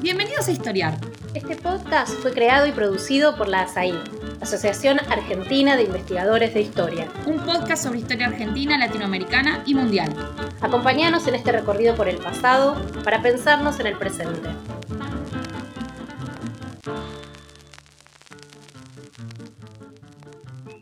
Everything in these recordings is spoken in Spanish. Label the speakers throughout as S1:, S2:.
S1: Bienvenidos a Historiar.
S2: Este podcast fue creado y producido por la ASAI, Asociación Argentina de Investigadores de Historia.
S1: Un podcast sobre historia argentina, latinoamericana y mundial.
S2: Acompáñanos en este recorrido por el pasado para pensarnos en el presente.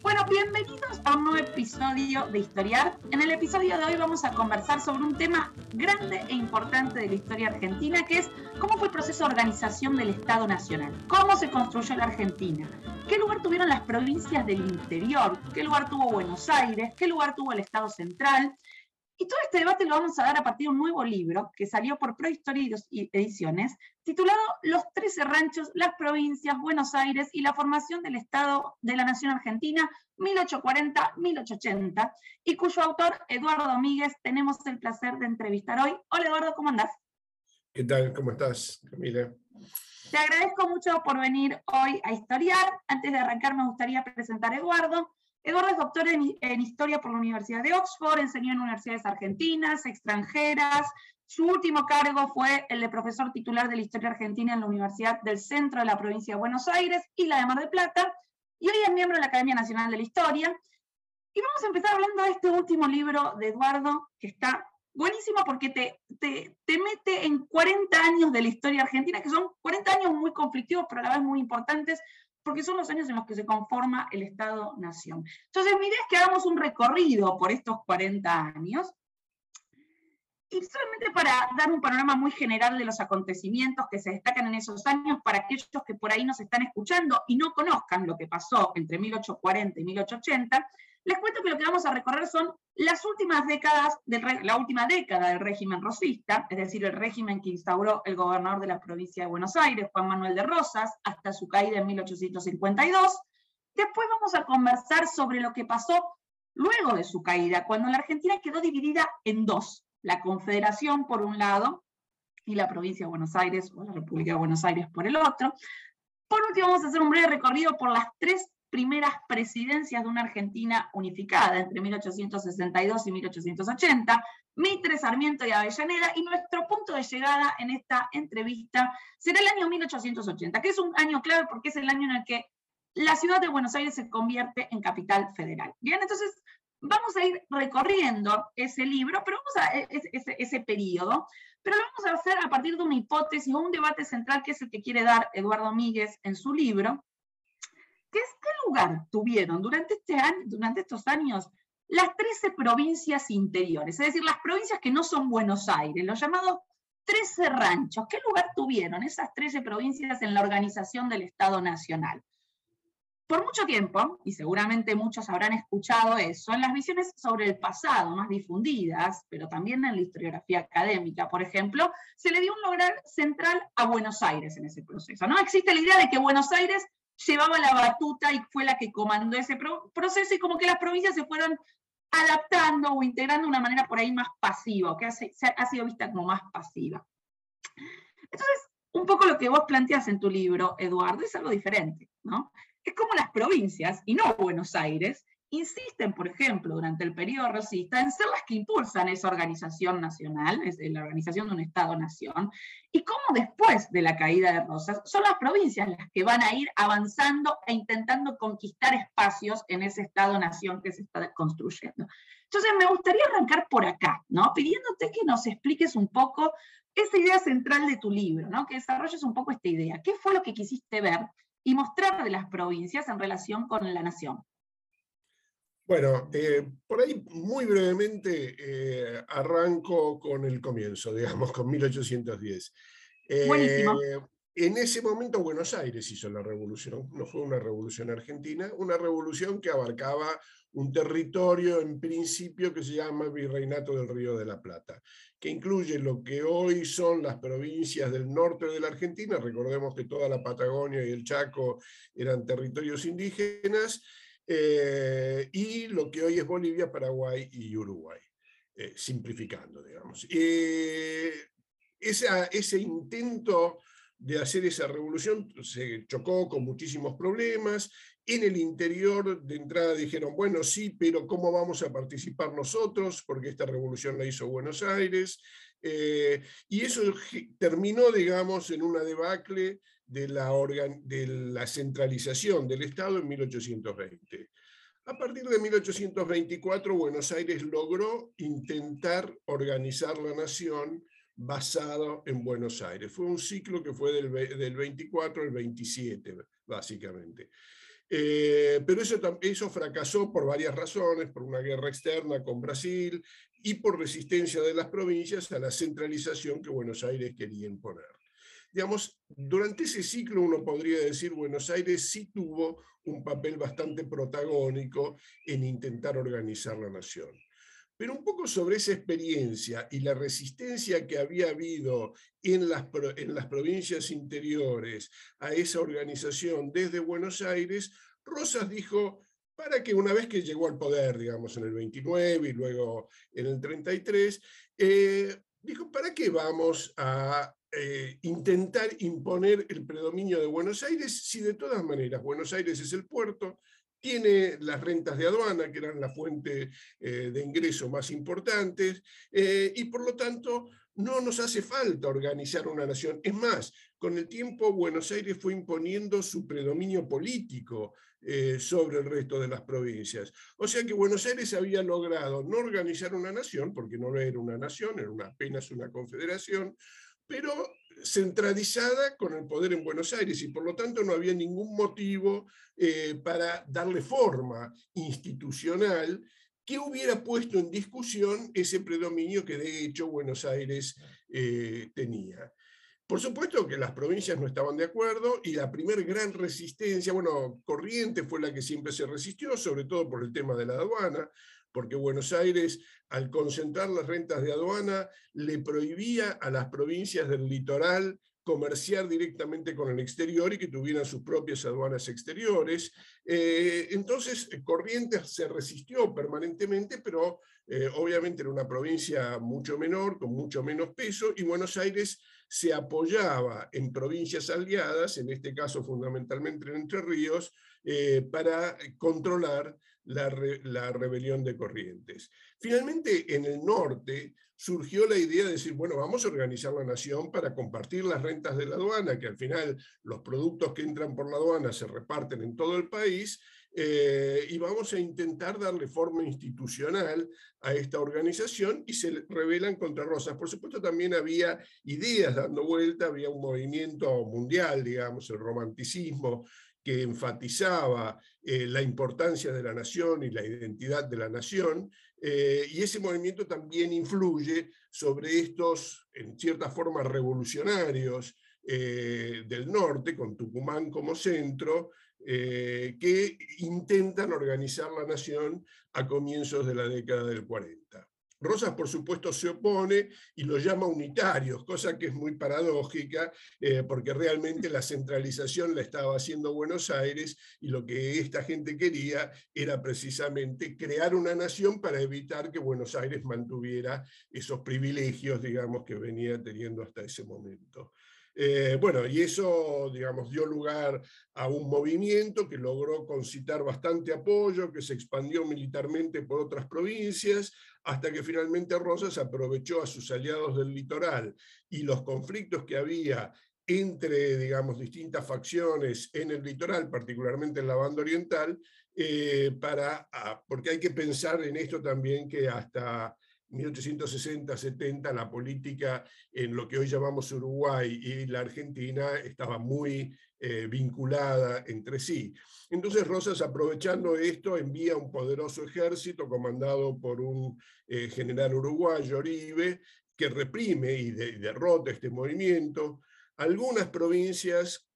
S1: Bueno, bienvenidos a un nuevo episodio de Historiar. En el episodio de hoy vamos a conversar sobre un tema grande e importante de la historia argentina, que es cómo fue el proceso de organización del Estado Nacional, cómo se construyó la Argentina, qué lugar tuvieron las provincias del interior, qué lugar tuvo Buenos Aires, qué lugar tuvo el Estado Central. Y todo este debate lo vamos a dar a partir de un nuevo libro que salió por Prohistoria y Ediciones, titulado Los Trece Ranchos, las Provincias, Buenos Aires y la formación del Estado de la Nación Argentina, 1840-1880, y cuyo autor, Eduardo Domínguez, tenemos el placer de entrevistar hoy. Hola Eduardo, ¿cómo andás?
S3: ¿Qué tal? ¿Cómo estás, Camila?
S1: Te agradezco mucho por venir hoy a historiar. Antes de arrancar, me gustaría presentar a Eduardo. Eduardo es doctor en, en, Historia por la Universidad de Oxford, enseñó en universidades argentinas, extranjeras. Su último cargo fue el de profesor titular de la Historia Argentina en la Universidad del Centro de la Provincia de Buenos Aires y la de Mar del Plata, y hoy es miembro de la Academia Nacional de la Historia. Y vamos a empezar hablando de este último libro de Eduardo, que está buenísimo porque te, te, te, mete en 40 años de la historia argentina, que son 40 años muy conflictivos, pero a la vez muy importantes, porque son los años en los que se conforma el Estado-Nación. Entonces, mi idea es que hagamos un recorrido por estos 40 años, y solamente para dar un panorama muy general de los acontecimientos que se destacan en esos años, para aquellos que por ahí nos están escuchando y no conozcan lo que pasó entre 1840 y 1880, les cuento que lo que vamos a recorrer son las últimas décadas, de la última década del régimen rosista, es decir, el régimen que instauró el gobernador de la provincia de Buenos Aires, Juan Manuel de Rosas, hasta su caída en 1852. Después vamos a conversar sobre lo que pasó luego de su caída, cuando la Argentina quedó dividida en dos, la Confederación por un lado y la provincia de Buenos Aires o la República de Buenos Aires por el otro. Por último, vamos a hacer un breve recorrido por las tres primeras presidencias de una Argentina unificada entre 1862 y 1880, Mitre, Sarmiento y Avellaneda, y nuestro punto de llegada en esta entrevista será el año 1880, que es un año clave porque es el año en el que la ciudad de Buenos Aires se convierte en capital federal. Bien, entonces vamos a ir recorriendo ese libro, pero vamos a ese, ese, ese periodo, pero lo vamos a hacer a partir de una hipótesis o un debate central que es el que quiere dar Eduardo Míguez en su libro, ¿Qué, ¿Qué lugar tuvieron durante, este durante estos años las 13 provincias interiores? Es decir, las provincias que no son Buenos Aires, los llamados 13 ranchos. ¿Qué lugar tuvieron esas 13 provincias en la organización del Estado Nacional? Por mucho tiempo, y seguramente muchos habrán escuchado eso, en las visiones sobre el pasado más difundidas, pero también en la historiografía académica, por ejemplo, se le dio un lugar central a Buenos Aires en ese proceso. ¿no? Existe la idea de que Buenos Aires llevaba la batuta y fue la que comandó ese proceso y como que las provincias se fueron adaptando o integrando de una manera por ahí más pasiva, que ha, ha sido vista como más pasiva. Entonces, un poco lo que vos planteas en tu libro, Eduardo, es algo diferente, ¿no? Es como las provincias, y no Buenos Aires, insisten, por ejemplo, durante el periodo rosista, en ser las que impulsan esa organización nacional, es la organización de un Estado-nación, y cómo después de la caída de Rosas son las provincias las que van a ir avanzando e intentando conquistar espacios en ese Estado-nación que se está construyendo. Entonces, me gustaría arrancar por acá, ¿no? Pidiéndote que nos expliques un poco esa idea central de tu libro, ¿no? Que desarrolles un poco esta idea. ¿Qué fue lo que quisiste ver y mostrar de las provincias en relación con la nación?
S3: Bueno, eh, por ahí muy brevemente eh, arranco con el comienzo, digamos, con 1810. Eh,
S1: Buenísimo.
S3: En ese momento Buenos Aires hizo la revolución, no fue una revolución argentina, una revolución que abarcaba un territorio en principio que se llama Virreinato del Río de la Plata, que incluye lo que hoy son las provincias del norte de la Argentina, recordemos que toda la Patagonia y el Chaco eran territorios indígenas, eh, y lo que hoy es Bolivia, Paraguay y Uruguay, eh, simplificando, digamos. Eh, ese intento de hacer esa revolución se chocó con muchísimos problemas. En el interior de entrada dijeron, bueno, sí, pero ¿cómo vamos a participar nosotros? Porque esta revolución la hizo Buenos Aires. Eh, y eso terminó, digamos, en una debacle de la, centralización del Estado en 1820. A partir de 1824, Buenos Aires logró intentar organizar la nación basado en Buenos Aires. Fue un ciclo que fue del, del 24 al 27, básicamente. Eh, pero eso, eso fracasó por varias razones, por una guerra externa con Brasil y por resistencia de las provincias a la centralización que Buenos Aires quería imponer. Digamos, durante ese ciclo uno podría decir Buenos Aires sí tuvo un papel bastante protagónico en intentar organizar la nación. Pero un poco sobre esa experiencia y la resistencia que había habido en las, en las provincias interiores a esa organización desde Buenos Aires, Rosas dijo, para que una vez que llegó al poder, digamos, en el 29 y luego en el 33, eh, dijo, ¿para qué vamos a eh, intentar imponer el predominio de Buenos Aires si de todas maneras Buenos Aires es el puerto, tiene las rentas de aduana, que eran la fuente eh, de ingreso más importantes, y por lo tanto no nos hace falta organizar una nación. Es más, con el tiempo Buenos Aires fue imponiendo su predominio político eh, sobre el resto de las provincias. O sea que Buenos Aires había logrado no organizar una nación, porque no era una nación, era apenas una confederación, pero centralizada con el poder en Buenos Aires y por lo tanto no había ningún motivo eh, para darle forma institucional que hubiera puesto en discusión ese predominio que de hecho Buenos Aires eh, tenía. Por supuesto que las provincias no estaban de acuerdo y la primer gran resistencia, bueno, Corrientes fue la que siempre se resistió, sobre todo por el tema de la aduana, porque Buenos Aires, al concentrar las rentas de aduana, le prohibía a las provincias del litoral comerciar directamente con el exterior y que tuvieran sus propias aduanas exteriores. Eh, entonces, Corrientes se resistió permanentemente, pero eh, obviamente era una provincia mucho menor, con mucho menos peso, y Buenos Aires se apoyaba en provincias aliadas, en este caso fundamentalmente en Entre Ríos, eh, para controlar la, rebelión de Corrientes. Finalmente, en el norte surgió la idea de decir, bueno, vamos a organizar la nación para compartir las rentas de la aduana, que al final los productos que entran por la aduana se reparten en todo el país, eh, y vamos a intentar darle forma institucional a esta organización y se rebelan contra Rosas. Por supuesto, también había ideas dando vuelta, había un movimiento mundial, digamos, el romanticismo, que enfatizaba eh, la importancia de la nación y la identidad de la nación, eh, y ese movimiento también influye sobre estos, en cierta forma, revolucionarios del norte, con Tucumán como centro, que intentan organizar la nación a comienzos de la década del 40. Rosas, por supuesto, se opone y lo llama unitarios, cosa que es muy paradójica, eh, porque realmente la centralización la estaba haciendo Buenos Aires y lo que esta gente quería era precisamente crear una nación para evitar que Buenos Aires mantuviera esos privilegios, digamos, que venía teniendo hasta ese momento. Eh, bueno, y eso, digamos, dio lugar a un movimiento que logró concitar bastante apoyo, que se expandió militarmente por otras provincias, hasta que finalmente Rosas aprovechó a sus aliados del litoral y los conflictos que había entre, digamos, distintas facciones en el litoral, particularmente en la banda oriental, eh, para, ah, porque hay que pensar en esto también que hasta 1860-70 la política en lo que hoy llamamos Uruguay y la Argentina estaba muy eh, vinculada entre sí. Entonces Rosas, aprovechando esto, envía un poderoso ejército comandado por un eh, general uruguayo, Oribe, que reprime y derrota este movimiento. Algunas provincias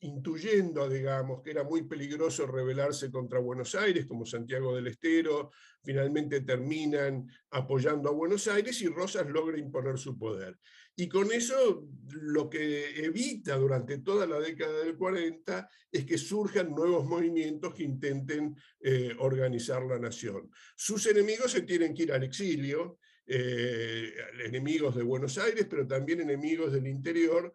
S3: intuyendo, digamos, que era muy peligroso rebelarse contra Buenos Aires, como Santiago del Estero, finalmente terminan apoyando a Buenos Aires y Rosas logra imponer su poder. Y con eso lo que evita durante toda la década del 40 es que surjan nuevos movimientos que intenten eh, organizar la nación. Sus enemigos se tienen que ir al exilio, eh, enemigos de Buenos Aires, pero también enemigos del interior,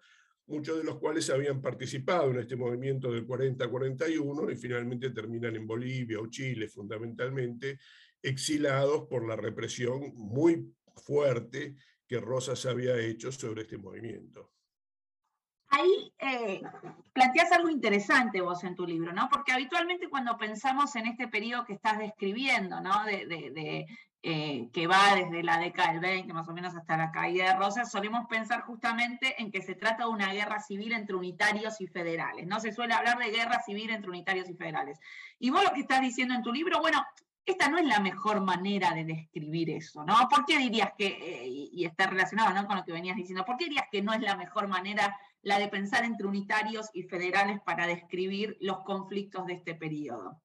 S3: muchos de los cuales habían participado en este movimiento del 40-41 y finalmente terminan en Bolivia o Chile fundamentalmente, exilados por la represión muy fuerte que Rosas había hecho sobre este movimiento.
S1: Ahí eh, planteas algo interesante vos en tu libro, ¿no? Porque habitualmente cuando pensamos en este periodo que estás describiendo, ¿no? De, eh, que va desde la década del 20 más o menos hasta la caída de Rosas, solemos pensar justamente en que se trata de una guerra civil entre unitarios y federales. No se suele hablar de guerra civil entre unitarios y federales. Y vos lo que estás diciendo en tu libro, bueno, esta no es la mejor manera de describir eso, ¿no? ¿Por qué dirías que, eh, y está relacionado ¿no? con lo que venías diciendo, ¿por qué dirías que no es la mejor manera la de pensar entre unitarios y federales para describir los conflictos de este periodo?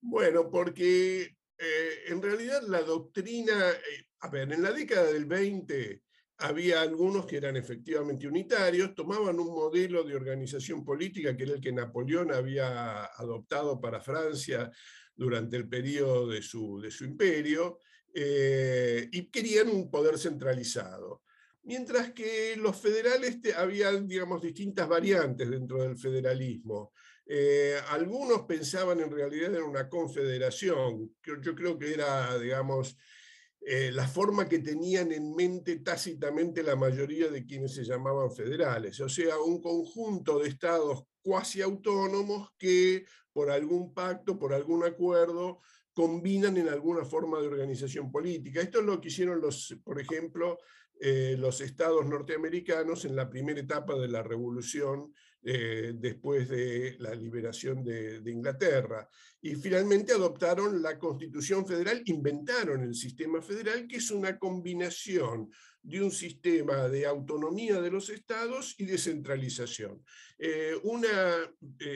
S3: Bueno, porque eh, en realidad la doctrina, eh, a ver, en la década del 20 había algunos que eran efectivamente unitarios, tomaban un modelo de organización política que era el que Napoleón había adoptado para Francia durante el periodo de su, de su imperio, eh, y querían un poder centralizado. Mientras que los federales habían, digamos, distintas variantes dentro del federalismo. Eh, algunos pensaban en realidad en una confederación, yo, yo creo que era, digamos, eh, la forma que tenían en mente tácitamente la mayoría de quienes se llamaban federales, o sea, un conjunto de estados cuasi autónomos que por algún pacto, por algún acuerdo, combinan en alguna forma de organización política. Esto es lo que hicieron, los, por ejemplo, eh, los estados norteamericanos en la primera etapa de la revolución eh, después de la liberación de, Inglaterra. Y finalmente adoptaron la Constitución Federal, inventaron el sistema federal, que es una combinación de un sistema de autonomía de los estados y descentralización. Eh, una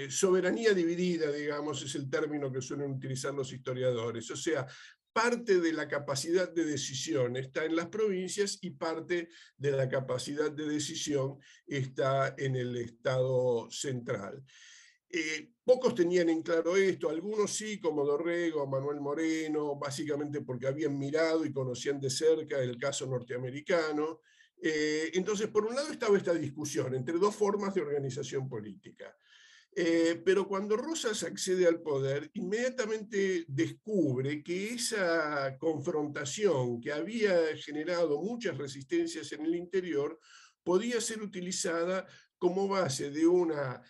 S3: soberanía dividida, digamos, es el término que suelen utilizar los historiadores. O sea, parte de la capacidad de decisión está en las provincias y parte de la capacidad de decisión está en el Estado central. Eh, pocos tenían en claro esto, algunos sí, como Dorrego, Manuel Moreno, básicamente porque habían mirado y conocían de cerca el caso norteamericano. Eh, entonces, por un lado estaba esta discusión entre dos formas de organización política. Eh, pero cuando Rosas accede al poder, inmediatamente descubre que esa confrontación que había generado muchas resistencias en el interior podía ser utilizada como base de, una,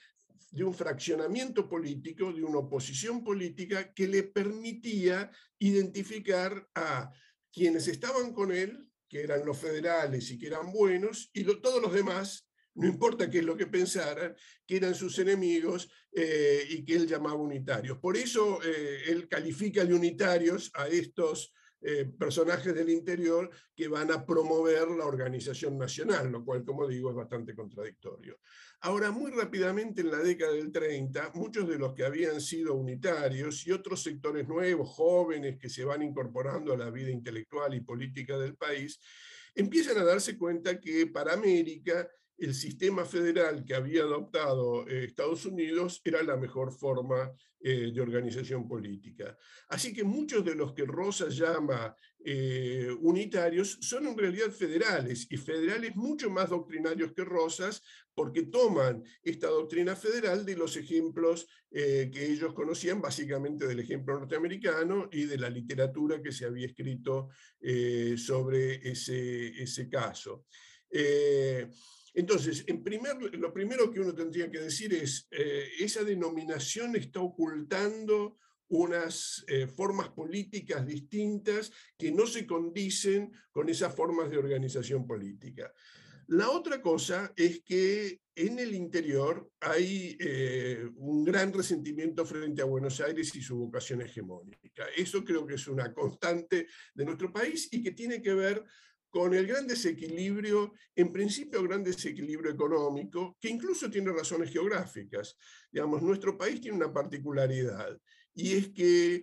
S3: de un fraccionamiento político, de una oposición política que le permitía identificar a quienes estaban con él, que eran los federales y que eran buenos, y todos los demás no importa qué es lo que pensaran, que eran sus enemigos eh, y que él llamaba unitarios. Por eso eh, él califica de unitarios a estos eh, personajes del interior que van a promover la organización nacional, lo cual, como digo, es bastante contradictorio. Ahora, muy rápidamente en la década del 30, muchos de los que habían sido unitarios y otros sectores nuevos, jóvenes que se van incorporando a la vida intelectual y política del país, empiezan a darse cuenta que para América el sistema federal que había adoptado eh, Estados Unidos era la mejor forma eh, de organización política. Así que muchos de los que Rosa llama eh, unitarios son en realidad federales, y federales mucho más doctrinarios que Rosas, porque toman esta doctrina federal de los ejemplos que ellos conocían, básicamente del ejemplo norteamericano y de la literatura que se había escrito sobre ese, ese caso. Entonces, en primer, lo primero que uno tendría que decir es, eh, esa denominación está ocultando unas eh, formas políticas distintas que no se condicen con esas formas de organización política. La otra cosa es que en el interior hay eh, un gran resentimiento frente a Buenos Aires y su vocación hegemónica. Eso creo que es una constante de nuestro país y que tiene que ver con el gran desequilibrio, en principio gran desequilibrio económico, que incluso tiene razones geográficas. Digamos, nuestro país tiene una particularidad, y es que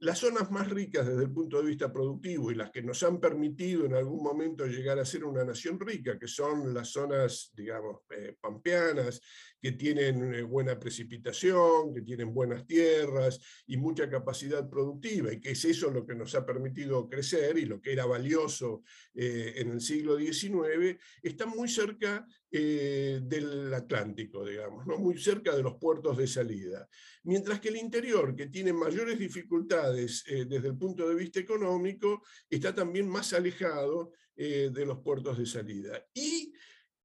S3: las zonas más ricas desde el punto de vista productivo y las que nos han permitido en algún momento llegar a ser una nación rica, que son las zonas, digamos, eh, pampeanas, que tienen eh, buena precipitación, que tienen buenas tierras y mucha capacidad productiva, y que es eso lo que nos ha permitido crecer y lo que era valioso eh, en el siglo XIX, están muy cerca del Atlántico, digamos, ¿no? muy cerca de los puertos de salida. Mientras que el interior, que tiene mayores dificultades desde el punto de vista económico, está también más alejado de los puertos de salida. Y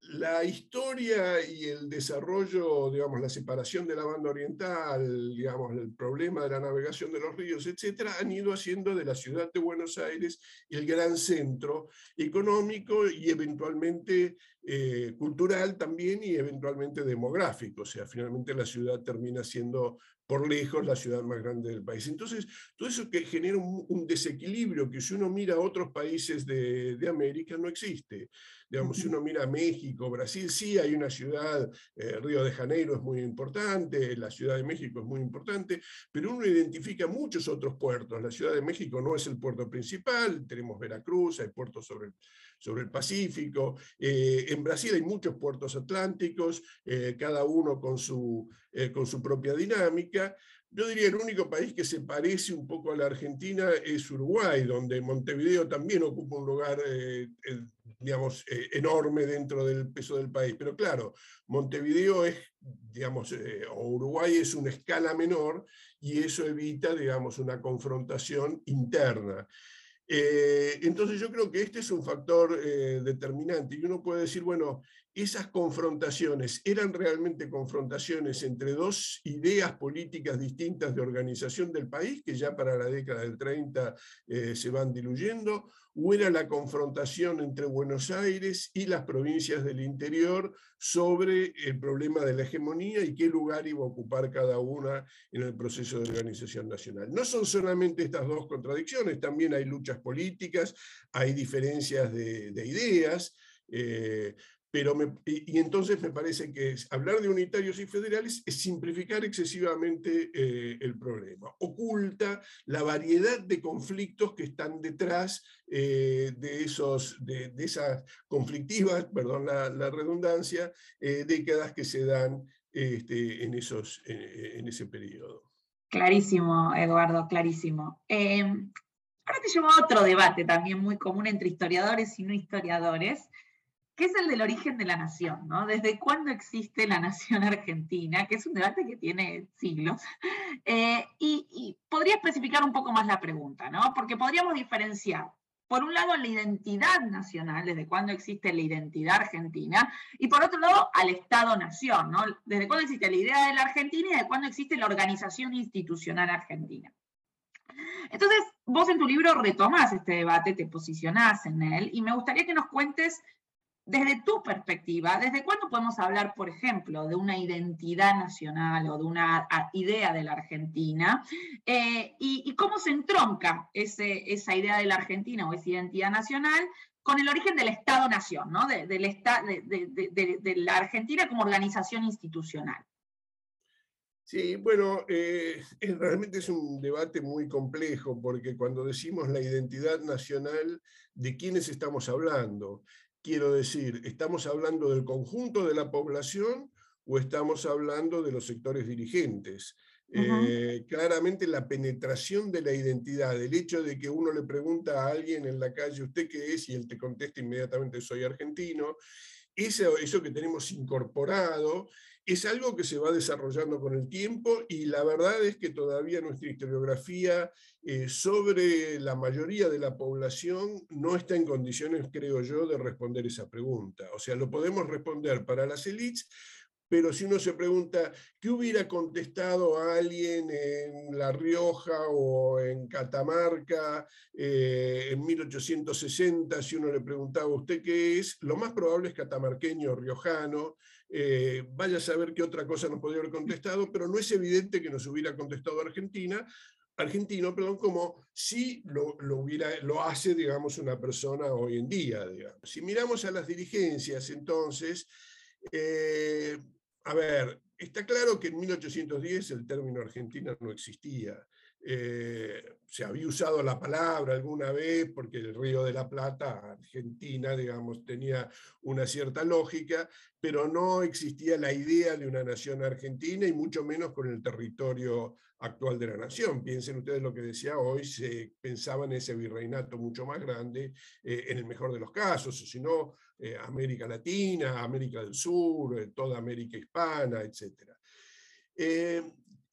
S3: la historia y el desarrollo, digamos, la separación de la banda oriental, digamos, el problema de la navegación de los ríos, etcétera, han ido haciendo de la ciudad de Buenos Aires el gran centro económico y eventualmente eh, cultural también y eventualmente demográfico. O sea, finalmente la ciudad termina siendo por lejos la ciudad más grande del país. Entonces, todo eso que genera un, desequilibrio que si uno mira a otros países de, de América no existe. Digamos, si uno mira México, Brasil, sí hay una ciudad, eh, Río de Janeiro es muy importante, la Ciudad de México es muy importante, pero uno identifica muchos otros puertos. La Ciudad de México no es el puerto principal, tenemos Veracruz, hay puertos sobre el, sobre el Pacífico. Eh, en Brasil hay muchos puertos atlánticos, eh, cada uno con su, con su propia dinámica. Yo diría el único país que se parece un poco a la Argentina es Uruguay, donde Montevideo también ocupa un lugar, eh, digamos, eh, enorme dentro del peso del país. Pero claro, Montevideo es, digamos, eh, o Uruguay es una escala menor y eso evita, digamos, una confrontación interna. Entonces yo creo que este es un factor determinante. Y uno puede decir, bueno, esas confrontaciones eran realmente confrontaciones entre dos ideas políticas distintas de organización del país, que ya para la década del 30 eh, se van diluyendo, o era la confrontación entre Buenos Aires y las provincias del interior sobre el problema de la hegemonía y qué lugar iba a ocupar cada una en el proceso de organización nacional. No son solamente estas dos contradicciones, también hay luchas políticas, hay diferencias de, ideas. Eh, pero y, entonces me parece que hablar de unitarios y federales es simplificar excesivamente eh, el problema. Oculta la variedad de conflictos que están detrás eh, de, esos, de, esas conflictivas, perdón la, redundancia, eh, décadas que se dan este, en, esos, en ese periodo.
S1: Clarísimo, Eduardo, clarísimo. ahora te llevo a otro debate también muy común entre historiadores y no historiadores, que es el del origen de la nación, ¿no? ¿Desde cuándo existe la nación argentina? Que es un debate que tiene siglos. Eh, y, podría especificar un poco más la pregunta, ¿no? Porque podríamos diferenciar, por un lado, la identidad nacional, desde cuándo existe la identidad argentina, y por otro lado, al Estado-nación, ¿no? Desde cuándo existe la idea de la Argentina y desde cuándo existe la organización institucional argentina. Entonces, vos en tu libro retomás este debate, te posicionás en él, y me gustaría que nos cuentes desde tu perspectiva, ¿desde cuándo podemos hablar, por ejemplo, de una identidad nacional o de una idea de la Argentina? Eh, y, cómo se entronca esa idea de la Argentina o esa identidad nacional con el origen del Estado-Nación, ¿no? de, de, la Argentina como organización institucional?
S3: Sí, bueno, eh, realmente es un debate muy complejo porque cuando decimos la identidad nacional, ¿de quiénes estamos hablando? Quiero decir, ¿estamos hablando del conjunto de la población o estamos hablando de los sectores dirigentes? Eh, claramente la penetración de la identidad, el hecho de que uno le pregunta a alguien en la calle, ¿usted qué es? Y él te contesta inmediatamente, soy argentino, eso, eso que tenemos incorporado es algo que se va desarrollando con el tiempo y la verdad es que todavía nuestra historiografía eh, sobre la mayoría de la población no está en condiciones, creo yo, de responder esa pregunta. O sea, lo podemos responder para las élites, pero si uno se pregunta, ¿qué hubiera contestado a alguien en La Rioja o en Catamarca eh, en 1860 si uno le preguntaba a usted qué es? Lo más probable es catamarqueño o riojano, eh, vaya a saber qué otra cosa nos podría haber contestado, pero no es evidente que nos hubiera contestado Argentina, argentino, perdón, como si lo, hubiera, lo hace, digamos, una persona hoy en día. Si miramos a las dirigencias, entonces, eh, a ver, está claro que en 1810 el término Argentina no existía. Eh, se había usado la palabra alguna vez porque el Río de la Plata, Argentina, digamos, tenía una cierta lógica, pero no existía la idea de una nación argentina y mucho menos con el territorio actual de la nación. Piensen ustedes lo que decía hoy, se pensaba en ese virreinato mucho más grande, eh, en el mejor de los casos, o si no, eh, América Latina, América del Sur, toda América hispana, etc.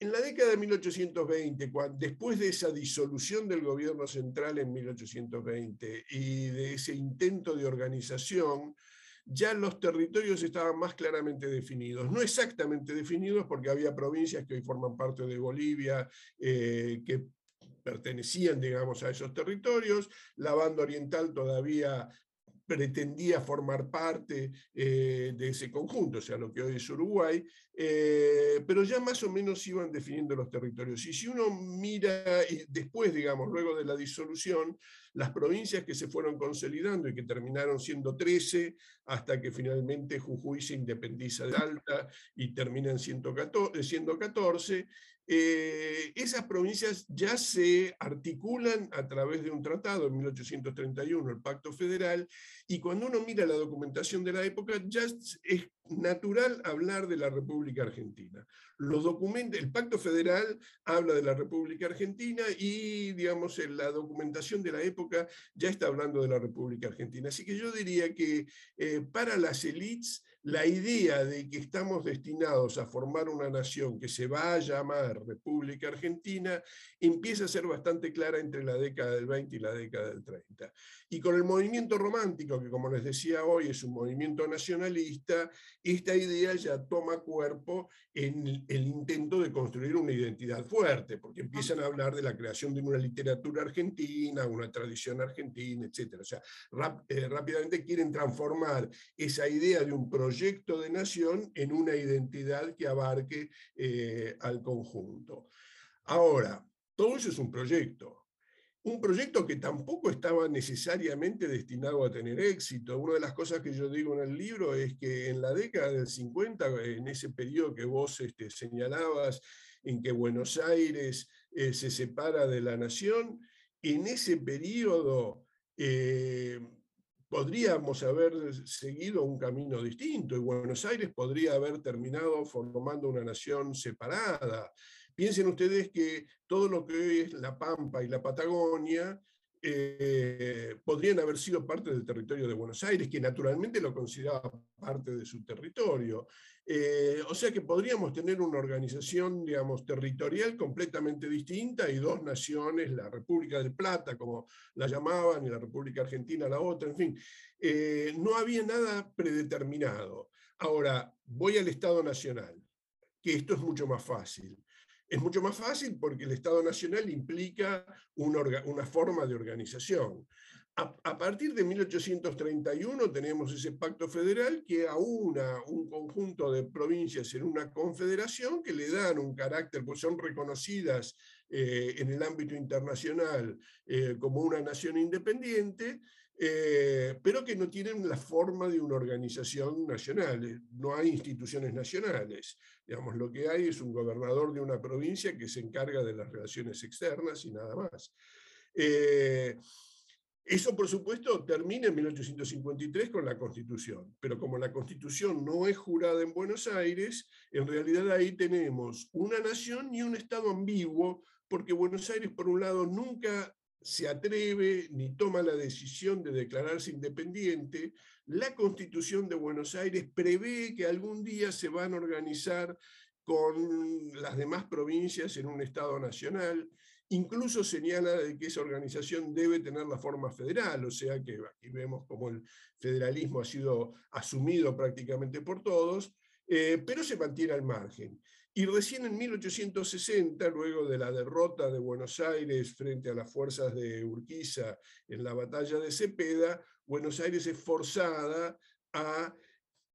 S3: En la década de 1820, después de esa disolución del gobierno central en 1820 y de ese intento de organización, ya los territorios estaban más claramente definidos. No exactamente definidos porque había provincias que hoy forman parte de Bolivia, eh, que pertenecían, digamos, a esos territorios. La banda oriental todavía pretendía formar parte eh, de ese conjunto, o sea, lo que hoy es Uruguay, eh, pero ya más o menos iban definiendo los territorios. Y si uno mira después, digamos, luego de la disolución, las provincias que se fueron consolidando y que terminaron siendo 13, hasta que finalmente Jujuy se independiza de Alta y terminan siendo 14, eh, esas provincias ya se articulan a través de un tratado en 1831, el Pacto Federal, y cuando uno mira la documentación de la época, ya es natural hablar de la República Argentina. Los documentos, el Pacto Federal habla de la República Argentina y, digamos, en la documentación de la época ya está hablando de la República Argentina. Así que yo diría que eh, para las élites la idea de que estamos destinados a formar una nación que se va a llamar República Argentina empieza a ser bastante clara entre la década del 20 y la década del 30. Y con el movimiento romántico, que como les decía hoy es un movimiento nacionalista, esta idea ya toma cuerpo en el intento de construir una identidad fuerte, porque empiezan a hablar de la creación de una literatura argentina, una tradición argentina, etc. O sea, eh, rápidamente quieren transformar esa idea de un proyecto proyecto de nación en una identidad que abarque eh, al conjunto. Ahora, todo eso es un proyecto. Un proyecto que tampoco estaba necesariamente destinado a tener éxito. Una de las cosas que yo digo en el libro es que en la década del 50, en ese periodo que vos este, señalabas, en que Buenos Aires eh, se separa de la nación, en ese periodo eh, podríamos haber seguido un camino distinto y Buenos Aires podría haber terminado formando una nación separada. Piensen ustedes que todo lo que hoy es la Pampa y la Patagonia eh, podrían haber sido parte del territorio de Buenos Aires, que naturalmente lo consideraba parte de su territorio. Eh, o sea que podríamos tener una organización, digamos, territorial completamente distinta y dos naciones, la República del Plata, como la llamaban, y la República Argentina la otra, en fin. Eh, no había nada predeterminado. Ahora, voy al Estado Nacional, que esto es mucho más fácil. Es mucho más fácil porque el Estado Nacional implica una, forma de organización. A, partir de 1831 tenemos ese pacto federal que aúna un conjunto de provincias en una confederación que le dan un carácter, pues son reconocidas eh, en el ámbito internacional eh, como una nación independiente, eh, pero que no tienen la forma de una organización nacional. Eh, no hay instituciones nacionales. Digamos, lo que hay es un gobernador de una provincia que se encarga de las relaciones externas y nada más. Eh, eso, por supuesto, termina en 1853 con la Constitución, pero como la Constitución no es jurada en Buenos Aires, en realidad ahí tenemos una nación y un Estado ambiguo, porque Buenos Aires, por un lado, nunca se atreve ni toma la decisión de declararse independiente, la Constitución de Buenos Aires prevé que algún día se van a organizar con las demás provincias en un Estado nacional, incluso señala de que esa organización debe tener la forma federal, o sea que aquí vemos como el federalismo ha sido asumido prácticamente por todos, eh, pero se mantiene al margen. Y recién en 1860, luego de la derrota de Buenos Aires frente a las fuerzas de Urquiza en la batalla de Cepeda, Buenos Aires es forzada a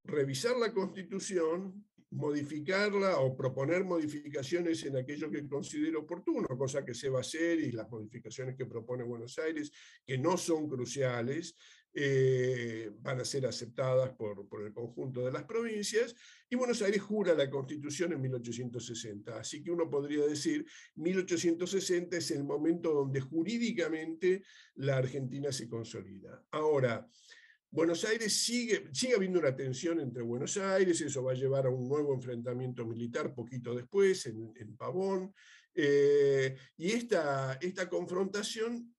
S3: revisar la constitución, modificarla o proponer modificaciones en aquello que considere oportuno, cosa que se va a hacer y las modificaciones que propone Buenos Aires, que no son cruciales, eh, van a ser aceptadas por, el conjunto de las provincias, y Buenos Aires jura la Constitución en 1860. Así que uno podría decir, 1860 es el momento donde jurídicamente la Argentina se consolida. Ahora, Buenos Aires sigue, sigue habiendo una tensión entre Buenos Aires, eso va a llevar a un nuevo enfrentamiento militar poquito después, en, en Pavón, eh, y esta, esta confrontación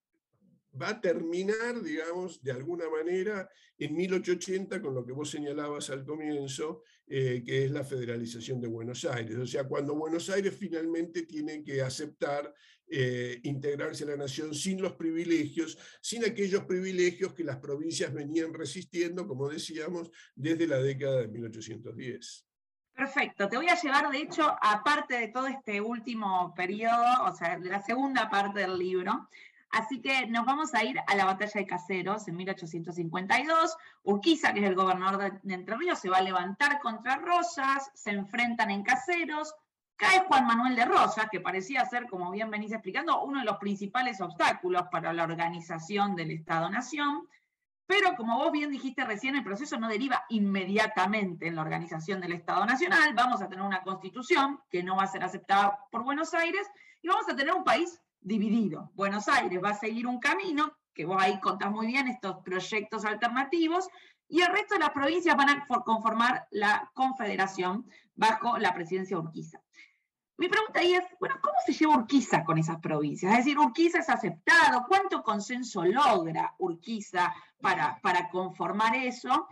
S3: va a terminar, digamos, de alguna manera en 1880 con lo que vos señalabas al comienzo, eh, que es la federalización de Buenos Aires. O sea, cuando Buenos Aires finalmente tiene que aceptar eh, integrarse a la nación sin los privilegios, sin aquellos privilegios que las provincias venían resistiendo, como decíamos, desde la década de 1810.
S1: Perfecto, te voy a llevar, de hecho, aparte de todo este último periodo, o sea, de la segunda parte del libro, Así que nos vamos a ir a la batalla de Caseros en 1852. Urquiza, que es el gobernador de Entre Ríos, se va a levantar contra Rosas, se enfrentan en Caseros, cae Juan Manuel de Rosas, que parecía ser, como bien venís explicando, uno de los principales obstáculos para la organización del Estado-Nación. Pero como vos bien dijiste recién, el proceso no deriva inmediatamente en la organización del Estado Nacional. Vamos a tener una constitución que no va a ser aceptada por Buenos Aires y vamos a tener un país dividido. Buenos Aires va a seguir un camino, que vos ahí contás muy bien estos proyectos alternativos, y el resto de las provincias van a conformar la confederación bajo la presidencia de Urquiza. Mi pregunta ahí es, bueno, ¿cómo se lleva Urquiza con esas provincias? Es decir, Urquiza es aceptado, ¿cuánto consenso logra Urquiza para, para conformar eso?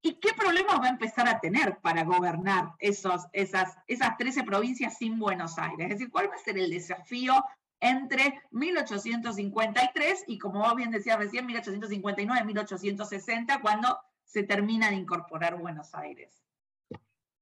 S1: ¿Y qué problemas va a empezar a tener para gobernar esos, esas, esas 13 provincias sin Buenos Aires? Es decir, ¿cuál va a ser el desafío entre 1853 y, como vos bien decías recién, 1859, 1860, cuando se termina de incorporar Buenos Aires.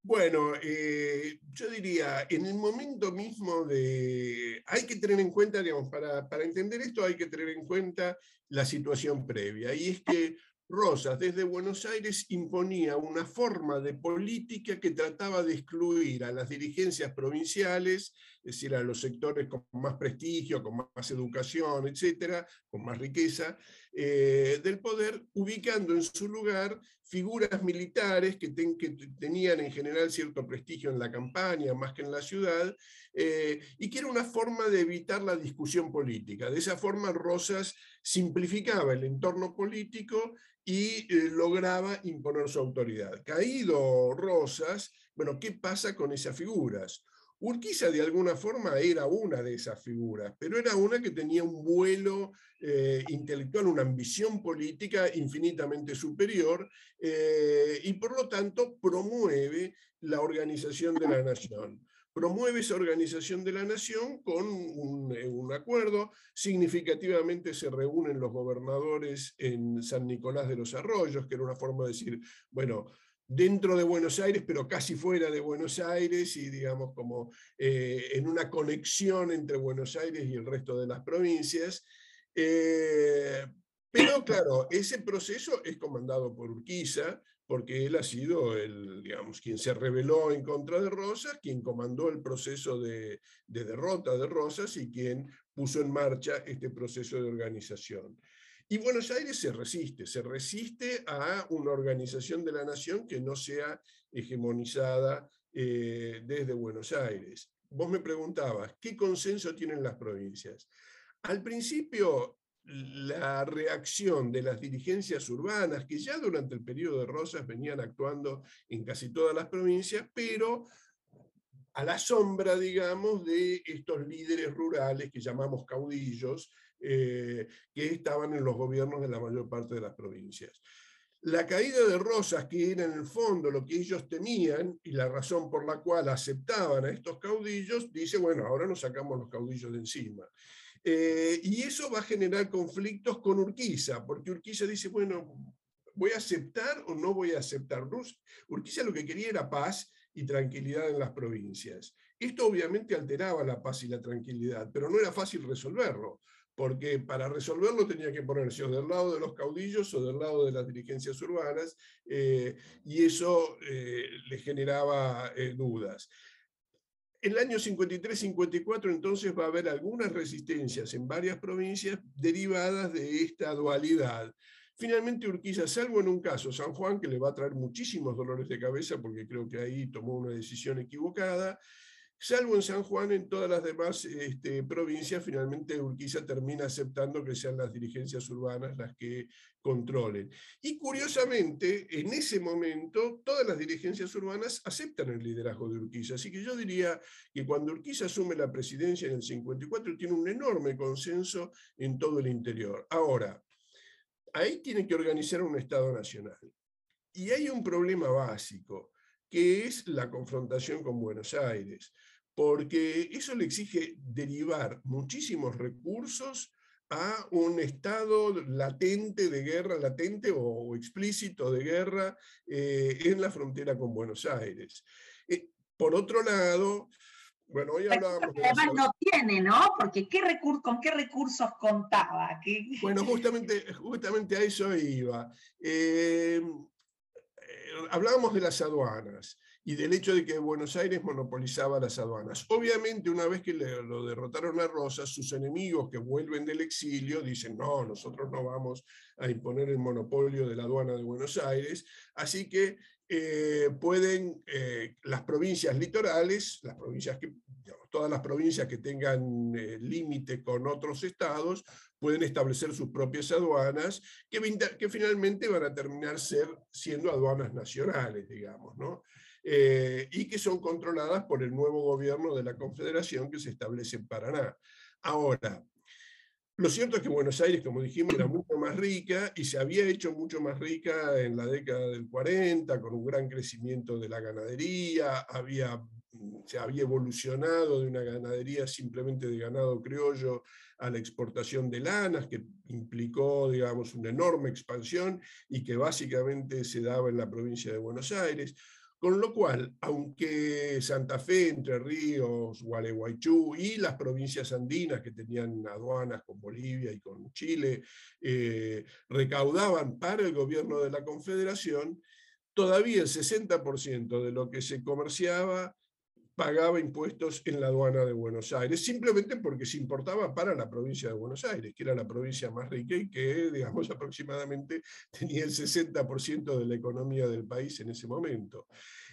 S3: Bueno, eh, yo diría, en el momento mismo de... Hay que tener en cuenta, digamos, para, para entender esto hay que tener en cuenta la situación previa, y es que Rosas desde Buenos Aires imponía una forma de política que trataba de excluir a las dirigencias provinciales, es decir, a los sectores con más prestigio, con más educación, etcétera, con más riqueza, eh, del poder, ubicando en su lugar figuras militares que, tenían en general cierto prestigio en la campaña, más que en la ciudad, eh, y que era una forma de evitar la discusión política. De esa forma, Rosas simplificaba el entorno político y eh, lograba imponer su autoridad. Caído Rosas, bueno, ¿qué pasa con esas figuras? Urquiza de alguna forma era una de esas figuras, pero era una que tenía un vuelo eh, intelectual, una ambición política infinitamente superior eh, y por lo tanto promueve la organización de la nación promueve esa organización de la nación con eh, un, acuerdo. Significativamente se reúnen los gobernadores en San Nicolás de los Arroyos, que era una forma de decir, bueno, dentro de Buenos Aires, pero casi fuera de Buenos Aires y digamos como eh, en una conexión entre Buenos Aires y el resto de las provincias. Eh, pero claro, ese proceso es comandado por Urquiza, porque él ha sido el, digamos, quien se rebeló en contra de Rosas, quien comandó el proceso de, derrota de Rosas y quien puso en marcha este proceso de organización. Y Buenos Aires se resiste, se resiste a una organización de la nación que no sea hegemonizada eh, desde Buenos Aires. Vos me preguntabas, ¿qué consenso tienen las provincias? Al principio la reacción de las dirigencias urbanas, que ya durante el periodo de Rosas venían actuando en casi todas las provincias, pero a la sombra, digamos, de estos líderes rurales que llamamos caudillos, eh, que estaban en los gobiernos de la mayor parte de las provincias. La caída de Rosas, que era en el fondo lo que ellos temían y la razón por la cual aceptaban a estos caudillos, dice, bueno, ahora nos sacamos los caudillos de encima. Eh, y eso va a generar conflictos con Urquiza, porque Urquiza dice, bueno, ¿voy a aceptar o no voy a aceptar? Urquiza lo que quería era paz y tranquilidad en las provincias. Esto obviamente alteraba la paz y la tranquilidad, pero no era fácil resolverlo, porque para resolverlo tenía que ponerse o del lado de los caudillos o del lado de las dirigencias urbanas, eh, y eso eh, le generaba dudas. En el año 53-54 entonces va a haber algunas resistencias en varias provincias derivadas de esta dualidad. Finalmente Urquiza, salvo en un caso, San Juan, que le va a traer muchísimos dolores de cabeza porque creo que ahí tomó una decisión equivocada, Salvo en San Juan, en todas las demás este, provincias, finalmente Urquiza termina aceptando que sean las dirigencias urbanas las que controlen. Y curiosamente, en ese momento, todas las dirigencias urbanas aceptan el liderazgo de Urquiza. Así que yo diría que cuando Urquiza asume la presidencia en el 54, tiene un enorme consenso en todo el interior. Ahora, ahí tiene que organizar un Estado nacional. Y hay un problema básico que es la confrontación con Buenos Aires, porque eso le exige derivar muchísimos recursos a un estado latente de guerra, latente o, explícito de guerra eh, en la frontera con Buenos Aires. Eh, por otro lado, bueno, hoy hablábamos
S1: de... Además no tiene, ¿no? Porque ¿qué ¿con qué recursos contaba?
S3: Bueno, justamente, justamente a eso iba. Eh, hablábamos de las aduanas y del hecho de que Buenos Aires monopolizaba las aduanas. Obviamente, una vez que lo derrotaron a Rosas, sus enemigos que vuelven del exilio dicen, no, nosotros no vamos a imponer el monopolio de la aduana de Buenos Aires, así que eh, pueden eh, las provincias litorales, las provincias que, todas las provincias que tengan eh, límite con otros estados, pueden establecer sus propias aduanas, que, finalmente van a terminar siendo aduanas nacionales, digamos, ¿no? Y que son controladas por el nuevo gobierno de la Confederación que se establece en Paraná. Ahora, lo cierto es que Buenos Aires, como dijimos, era mucho más rica y se había hecho mucho más rica en la década del 40, con un gran crecimiento de la ganadería, había, se había evolucionado de una ganadería simplemente de ganado criollo a la exportación de lanas, que implicó, digamos, una enorme expansión y que básicamente se daba en la provincia de Buenos Aires. Con lo cual, aunque Santa Fe, Entre Ríos, Gualeguaychú y las provincias andinas que tenían aduanas con Bolivia y con Chile, eh, recaudaban para el gobierno de la Confederación, todavía el 60% de lo que se comerciaba pagaba impuestos en la aduana de Buenos Aires, simplemente porque se importaba para la provincia de Buenos Aires, que era la provincia más rica y que, digamos, aproximadamente tenía el 60% de la economía del país en ese momento.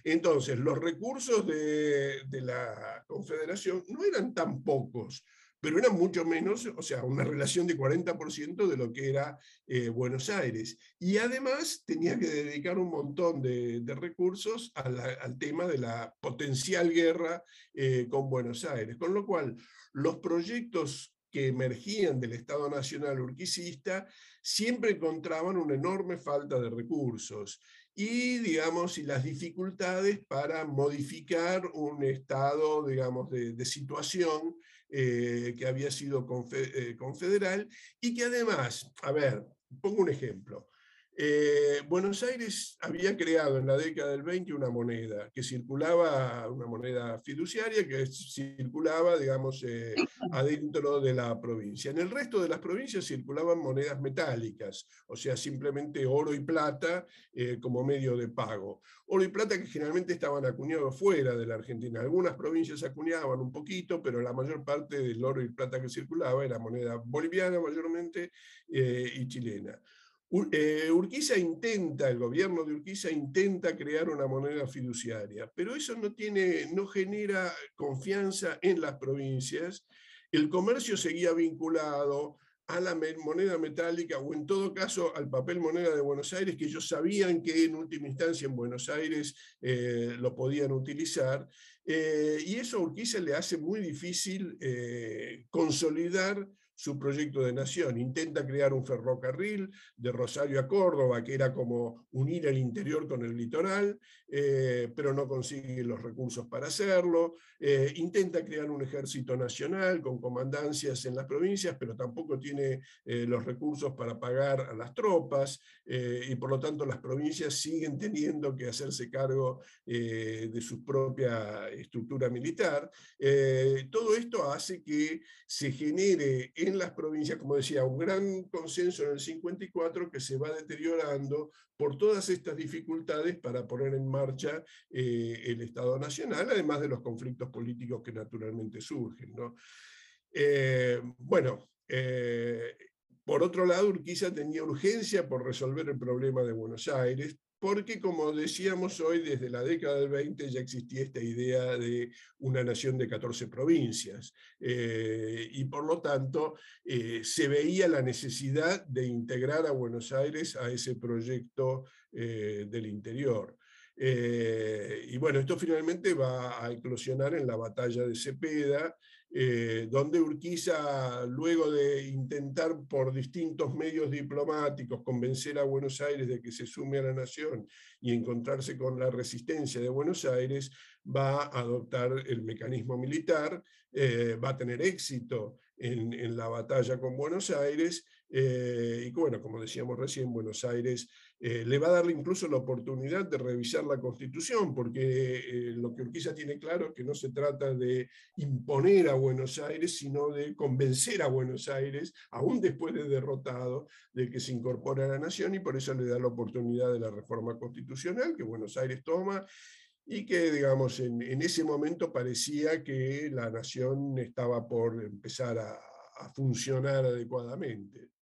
S3: Entonces, los recursos de, de la Confederación no eran tan pocos, pero era mucho menos, o sea, una relación de 40% de lo que era eh, Buenos Aires. Y además tenía que dedicar un montón de, recursos al tema de la potencial guerra eh, con Buenos Aires. Con lo cual, los proyectos que emergían del Estado Nacional urquicista siempre encontraban una enorme falta de recursos y, digamos, y las dificultades para modificar un estado, digamos, de, de situación eh, que había sido eh, confederal y que además, a ver, pongo un ejemplo, eh, Buenos Aires había creado en la década del 20 una moneda que circulaba, una moneda fiduciaria que circulaba, digamos, eh, adentro de la provincia. En el resto de las provincias circulaban monedas metálicas, o sea, simplemente oro y plata eh, como medio de pago. Oro y plata que generalmente estaban acuñados fuera de la Argentina. Algunas provincias acuñaban un poquito, pero la mayor parte del oro y plata que circulaba era moneda boliviana mayormente y chilena. Eh, Urquiza intenta, el gobierno de Urquiza intenta crear una moneda fiduciaria, pero eso no, tiene, no genera confianza en las provincias. El comercio seguía vinculado a la moneda metálica o en todo caso al papel moneda de Buenos Aires, que ellos sabían que en última instancia en Buenos Aires eh, lo podían utilizar. Eh, y eso a Urquiza le hace muy difícil consolidar su proyecto de nación. Intenta crear un ferrocarril de Rosario a Córdoba, que era como unir el interior con el litoral, eh, pero no consigue los recursos para hacerlo. Eh, intenta crear un ejército nacional con comandancias en las provincias, pero tampoco tiene eh, los recursos para pagar a las tropas, y por lo tanto las provincias siguen teniendo que hacerse cargo de su propia estructura militar. todo esto hace que se genere en las provincias, como decía, un gran consenso en el 54 que se va deteriorando por todas estas dificultades para poner en marcha eh, el Estado Nacional, además de los conflictos políticos que naturalmente surgen. Eh, bueno, eh, por otro lado, Urquiza tenía urgencia por resolver el problema de Buenos Aires, porque como decíamos hoy, desde la década del 20 ya existía esta idea de una nación de 14 provincias, eh, y por lo tanto eh, se veía la necesidad de integrar a Buenos Aires a ese proyecto eh, del interior. y bueno, esto finalmente va a eclosionar en la batalla de Cepeda, eh, donde Urquiza, luego de intentar por distintos medios diplomáticos convencer a Buenos Aires de que se sume a la nación y encontrarse con la resistencia de Buenos Aires, va a adoptar el mecanismo militar, eh, va a tener éxito en, la batalla con Buenos Aires, eh, y bueno, como decíamos recién, Buenos Aires eh, le va a darle incluso la oportunidad de revisar la Constitución, porque eh, lo que Urquiza tiene claro es que no se trata de imponer a Buenos Aires, sino de convencer a Buenos Aires, aún después de derrotado, de que se incorpore a la nación, y por eso le da la oportunidad de la reforma constitucional que Buenos Aires toma y que, digamos, en, ese momento parecía que la nación estaba por empezar a funcionar adecuadamente.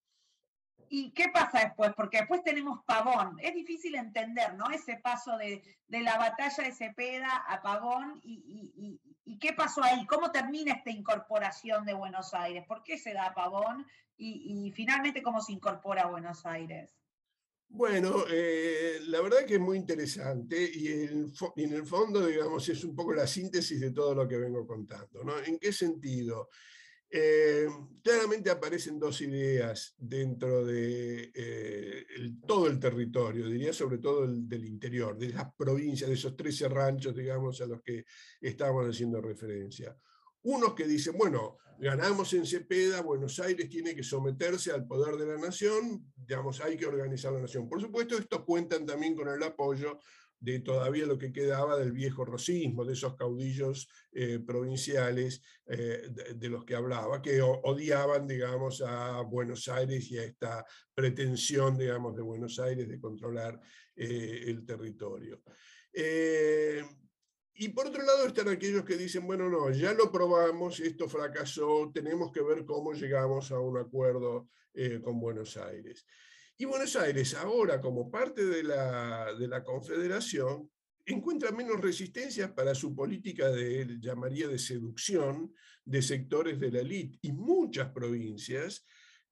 S1: ¿Y qué pasa después? Porque después tenemos Pavón. Es difícil entender, ¿no? Ese paso de, la batalla de Cepeda a Pavón y, qué pasó ahí. ¿Cómo termina esta incorporación de Buenos Aires? ¿Por qué se da Pavón? Y, finalmente, ¿cómo se incorpora a Buenos Aires?
S3: Bueno, eh, la verdad que es muy interesante y en el fondo, digamos, es un poco la síntesis de todo lo que vengo contando. ¿no? ¿En qué sentido? Eh, claramente aparecen dos ideas dentro de eh, todo el territorio, diría sobre todo el del interior, de las provincias, de esos 13 ranchos, digamos, a los que estamos haciendo referencia. Unos que dicen, bueno, ganamos en Cepeda, Buenos Aires tiene que someterse al poder de la nación, digamos, hay que organizar la nación. Por supuesto, estos cuentan también con el apoyo de todavía lo que quedaba del viejo rosismo, de esos caudillos eh, provinciales eh, de, los que hablaba, que odiaban, digamos, a Buenos Aires y a esta pretensión, digamos, de Buenos Aires de controlar eh, el territorio. y por otro lado están aquellos que dicen, bueno, no, ya lo probamos, esto fracasó, tenemos que ver cómo llegamos a un acuerdo con Buenos Aires. Y Buenos Aires, ahora como parte de la, de la Confederación, encuentra menos resistencias para su política de, llamaría de seducción de sectores de la élite y muchas provincias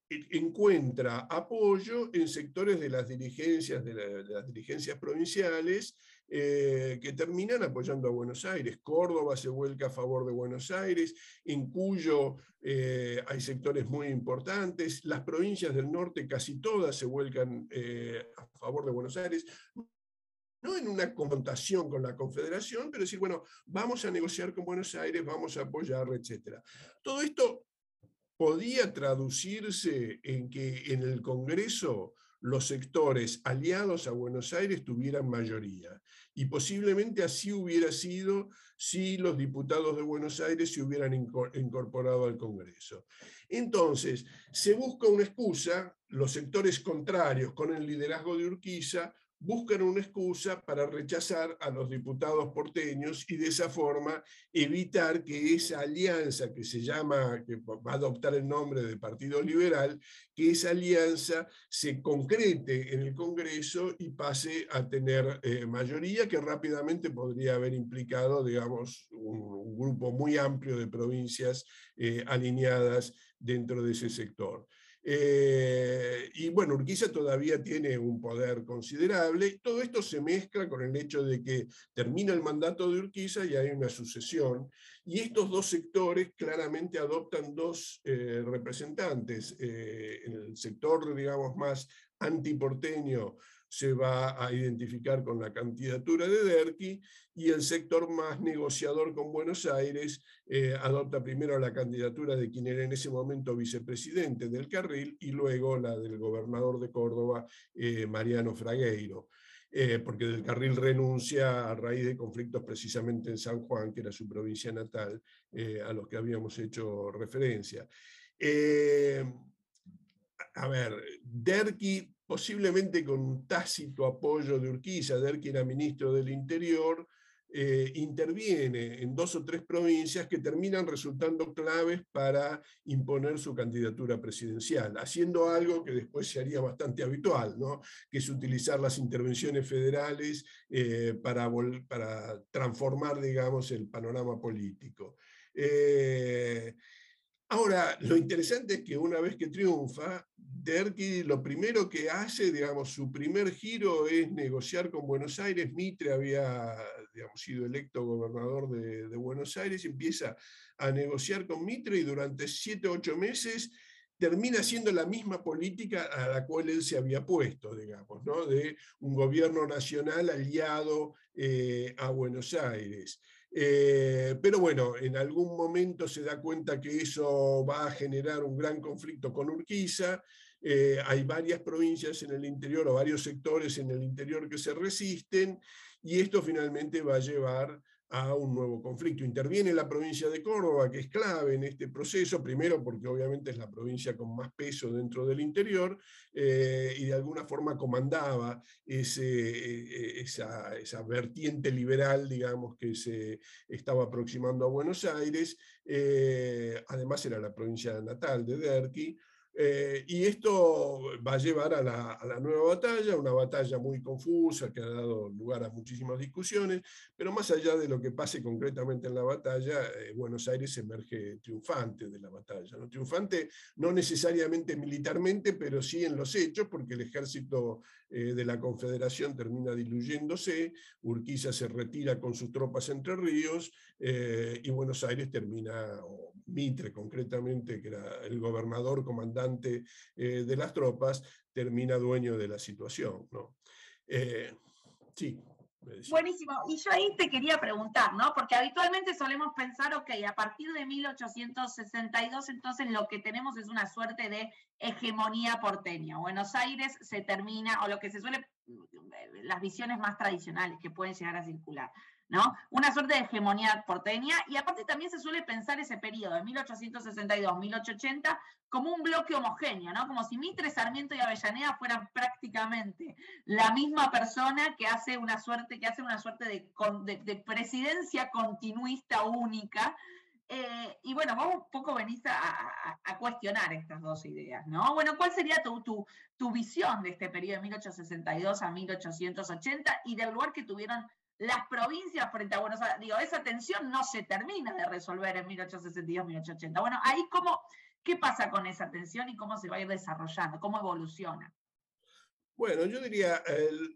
S3: encuentra apoyo en sectores de las dirigencias, de, las dirigencias provinciales eh, que terminan apoyando a Buenos Aires. Córdoba se vuelca a favor de Buenos Aires, en Cuyo eh, hay sectores muy importantes, las provincias del norte casi todas se vuelcan eh, a favor de Buenos Aires no en una confrontación con la Confederación, pero decir, bueno, vamos a negociar con Buenos Aires, vamos a apoyarla, etc. Todo esto podía traducirse en que en el Congreso los sectores aliados a Buenos Aires tuvieran mayoría. Y posiblemente así hubiera sido si los diputados de Buenos Aires se hubieran incorporado al Congreso. Entonces, se busca una excusa, los sectores contrarios con el liderazgo de Urquiza buscan una excusa para rechazar a los diputados porteños y de esa forma evitar que esa alianza que se llama, que va a adoptar el nombre de Partido Liberal, que esa alianza se concrete en el Congreso y pase a tener eh, mayoría que rápidamente podría haber implicado, digamos, un, grupo muy amplio de provincias eh, alineadas dentro de ese sector. Eh, y bueno, Urquiza todavía tiene un poder considerable. Todo esto se mezcla con el hecho de que termina el mandato de Urquiza y hay una sucesión. Y estos dos sectores claramente adoptan dos eh, representantes. Eh, en el sector, digamos, más antiporteño, se va a identificar con la candidatura de Derqui y el sector más negociador con Buenos Aires eh, adopta primero la candidatura de quien era en ese momento vicepresidente del Carril y luego la del gobernador de Córdoba, eh, Mariano Fragueiro. Eh, porque del Carril renuncia a raíz de conflictos precisamente en San Juan, que era su provincia natal, a los que habíamos hecho referencia. A ver, Derqui posiblemente con un tácito apoyo de Urquiza, de él que era ministro del Interior, eh, interviene en dos o tres provincias que terminan resultando claves para imponer su candidatura presidencial, haciendo algo que después se haría bastante habitual, ¿no? que es utilizar las intervenciones federales eh, para, para, transformar, digamos, el panorama político. Eh, Ahora, lo interesante es que una vez que triunfa, Derqui lo primero que hace, digamos, su primer giro es negociar con Buenos Aires. Mitre había, digamos, sido electo gobernador de, Buenos Aires, empieza a negociar con Mitre y durante siete, ocho meses termina siendo la misma política a la cual él se había puesto, digamos, ¿no? de un gobierno nacional aliado eh, a Buenos Aires. Eh, pero bueno, en algún momento se da cuenta que eso va a generar un gran conflicto con Urquiza. Eh, hay varias provincias en el interior o varios sectores en el interior que se resisten y esto finalmente va a llevar a un nuevo conflicto. Interviene la provincia de Córdoba, que es clave en este proceso, primero porque obviamente es la provincia con más peso dentro del interior, eh, y de alguna forma comandaba eh, esa, esa, vertiente liberal, digamos, que se estaba aproximando a Buenos Aires. Eh, además era la provincia natal de Derqui. Eh, y esto va a llevar a la, nueva batalla, una batalla muy confusa que ha dado lugar a muchísimas discusiones, pero más allá de lo que pase concretamente en la batalla, eh, Buenos Aires emerge triunfante de la batalla. ¿no? Triunfante no necesariamente militarmente, pero sí en los hechos, porque el ejército eh, de la Confederación termina diluyéndose, Urquiza se retira con sus tropas entre ríos y Buenos Aires termina, Mitre concretamente, que era el gobernador comandante eh, de las tropas, termina dueño de la situación. ¿no? Eh, sí.
S1: Buenísimo. Y yo ahí te quería preguntar, ¿no? Porque habitualmente solemos pensar, ok, a partir de 1862, entonces lo que tenemos es una suerte de hegemonía porteña. Buenos Aires se termina, o lo que se suele, las visiones más tradicionales que pueden llegar a circular. ¿No? Una suerte de hegemonía porteña, y aparte también se suele pensar ese periodo, de 1862-1880, como un bloque homogéneo, ¿no? Como si Mitre, Sarmiento y Avellaneda fueran prácticamente la misma persona que hace una suerte, que hace una suerte de, presidencia continuista única. Eh, y bueno, vos un poco venís a, cuestionar estas dos ideas, ¿no? Bueno, ¿cuál sería tu, tu, tu visión de este periodo de 1862 a 1880 y del lugar que tuvieron las provincias frente a Buenos Aires, digo, esa tensión no se termina de resolver en 1862-1880. Bueno, ahí cómo, ¿qué pasa con esa tensión y cómo se va a ir desarrollando? ¿Cómo evoluciona?
S3: Bueno, yo diría,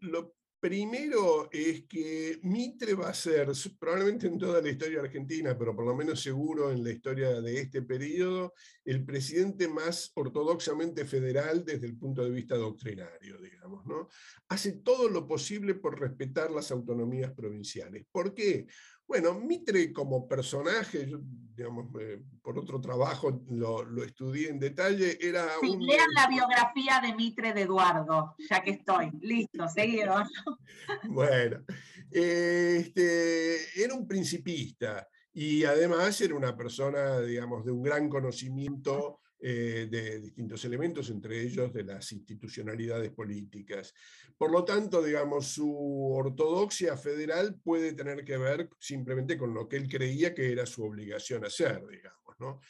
S3: lo Primero es que Mitre va a ser, probablemente en toda la historia argentina, pero por lo menos seguro en la historia de este periodo, el presidente más ortodoxamente federal desde el punto de vista doctrinario, digamos. ¿no? Hace todo lo posible por respetar las autonomías provinciales. ¿Por qué? Bueno, Mitre como personaje, digamos, eh, por otro trabajo lo, estudié en detalle, era
S1: sí, Lean la biografía de Mitre de Eduardo, ya que estoy. Listo, seguido.
S3: bueno, este, era un principista y además era una persona, digamos, de un gran conocimiento eh, de distintos elementos, entre ellos de las institucionalidades políticas. Por lo tanto, digamos, su ortodoxia federal puede tener que ver simplemente con lo que él creía que era su obligación hacer, digamos, ¿no?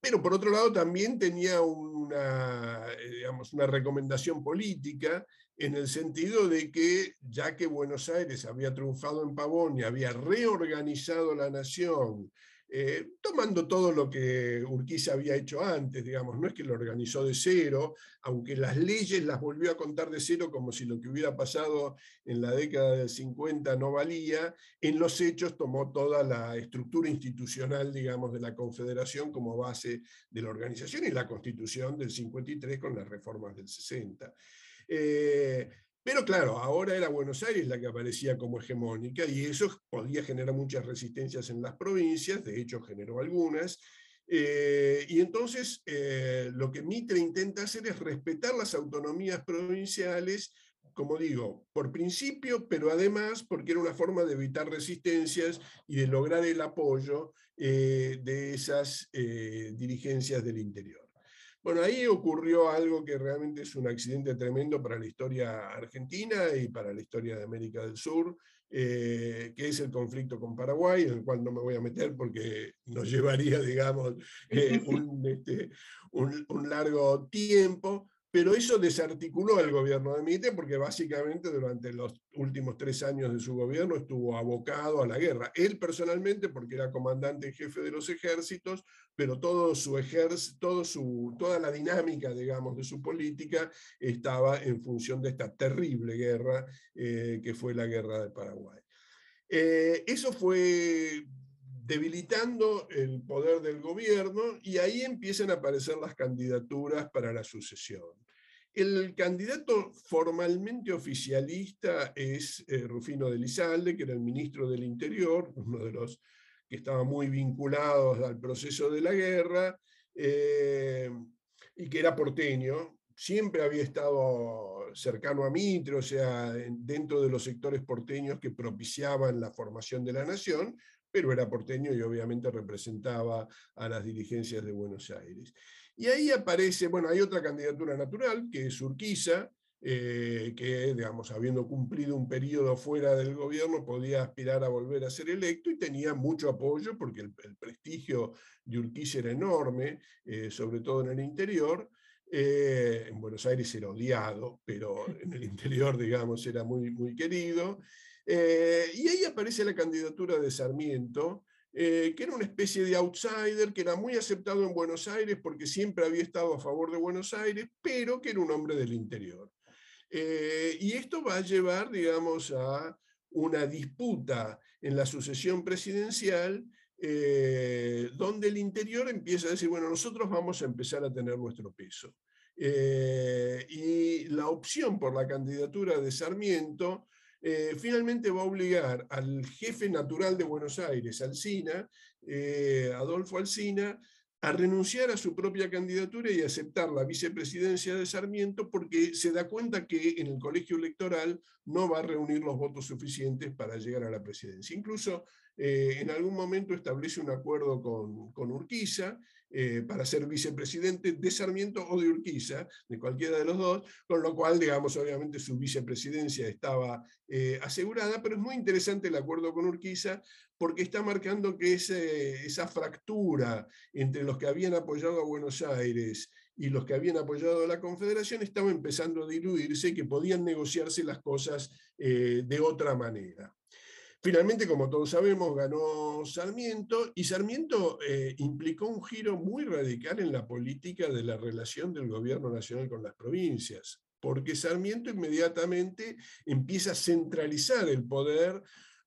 S3: Pero por otro lado también tenía una, eh, digamos, una recomendación política en el sentido de que ya que Buenos Aires había triunfado en Pavón y había reorganizado la nación, eh, tomando todo lo que Urquiza había hecho antes, digamos, no es que lo organizó de cero, aunque las leyes las volvió a contar de cero como si lo que hubiera pasado en la década del 50 no valía, en los hechos tomó toda la estructura institucional, digamos, de la Confederación como base de la organización y la Constitución del 53 con las reformas del 60. Pero claro, ahora era Buenos Aires la que aparecía como hegemónica y eso podía generar muchas resistencias en las provincias, de hecho generó algunas. Eh, y entonces eh, lo que Mitre intenta hacer es respetar las autonomías provinciales, como digo, por principio, pero además porque era una forma de evitar resistencias y de lograr el apoyo eh, de esas dirigencias del interior. Bueno, ahí ocurrió algo que realmente es un accidente tremendo para la historia argentina y para la historia de América del Sur, eh, que es el conflicto con Paraguay, en el cual no me voy a meter porque nos llevaría, digamos, eh, este, un largo tiempo, pero eso desarticuló el gobierno de Mitre porque básicamente durante los últimos tres años de su gobierno estuvo abocado a la guerra. Él personalmente, porque era comandante en jefe de los ejércitos, pero todo su, toda la dinámica, digamos, de su política estaba en función de esta terrible guerra eh, que fue la guerra de Paraguay. Eh, eso fue debilitando el poder del gobierno y ahí empiezan a aparecer las candidaturas para la sucesión. El candidato formalmente oficialista es eh, Rufino de Lizalde, que era el ministro del Interior, uno de los que estaba muy vinculados al proceso de la guerra, eh, y que era porteño, siempre había estado cercano a Mitre, o sea, dentro de los sectores porteños que propiciaban la formación de la nación, pero era porteño y obviamente representaba a las dirigencias de Buenos Aires. Y ahí aparece, bueno, hay otra candidatura natural, que es Urquiza, eh, que, digamos, habiendo cumplido un periodo fuera del gobierno, podía aspirar a volver a ser electo y tenía mucho apoyo porque el, prestigio de Urquiza era enorme, eh, sobre todo en el interior. Eh, en Buenos Aires era odiado, pero en el interior, digamos, era muy, muy querido. y ahí aparece la candidatura de Sarmiento, eh, que era una especie de outsider, que era muy aceptado en Buenos Aires porque siempre había estado a favor de Buenos Aires, pero que era un hombre del interior. Eh, y esto va a llevar, digamos, a una disputa en la sucesión presidencial, eh, donde el interior empieza a decir, bueno, nosotros vamos a empezar a tener nuestro peso. y la opción por la candidatura de Sarmiento eh, finalmente va a obligar al jefe natural de Buenos Aires, Alsina, eh, Adolfo Alsina, a renunciar a su propia candidatura y aceptar la vicepresidencia de Sarmiento porque se da cuenta que en el colegio electoral no va a reunir los votos suficientes para llegar a la presidencia. Incluso eh, en algún momento establece un acuerdo con, con Urquiza eh, para ser vicepresidente de Sarmiento o de Urquiza, de cualquiera de los dos, con lo cual, digamos, obviamente su vicepresidencia estaba eh, asegurada, pero es muy interesante el acuerdo con Urquiza porque está marcando que esa fractura entre los que habían apoyado a Buenos Aires y los que habían apoyado a la Confederación estaba empezando a diluirse y que podían negociarse las cosas eh, de otra manera. Finalmente, como todos sabemos, ganó Sarmiento y Sarmiento eh, implicó un giro muy radical en la política de la relación del gobierno nacional con las provincias, porque Sarmiento inmediatamente empieza a centralizar el poder